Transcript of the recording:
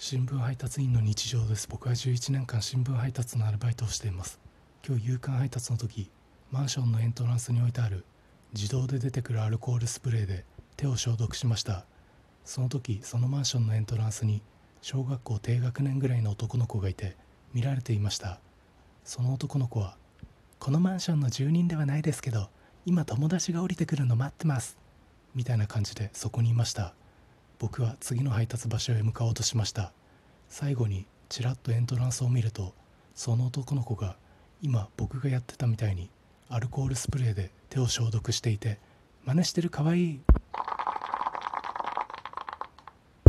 新聞配達員の日常です。僕は11年間新聞配達のアルバイトをしています。今日夕刊配達の時マンションのエントランスに置いてある自動で出てくるアルコールスプレーで手を消毒しました。その時そのマンションのエントランスに小学校低学年ぐらいの男の子がいて見られていました。その男の子は「このマンションの住人ではないですけど今友達が降りてくるの待ってます」みたいな感じでそこにいました。僕は次の配達場所へ向かおうとしました。最後にちらっとエントランスを見るとその男の子が今僕がやってたみたいにアルコールスプレーで手を消毒していて真似してるかわいい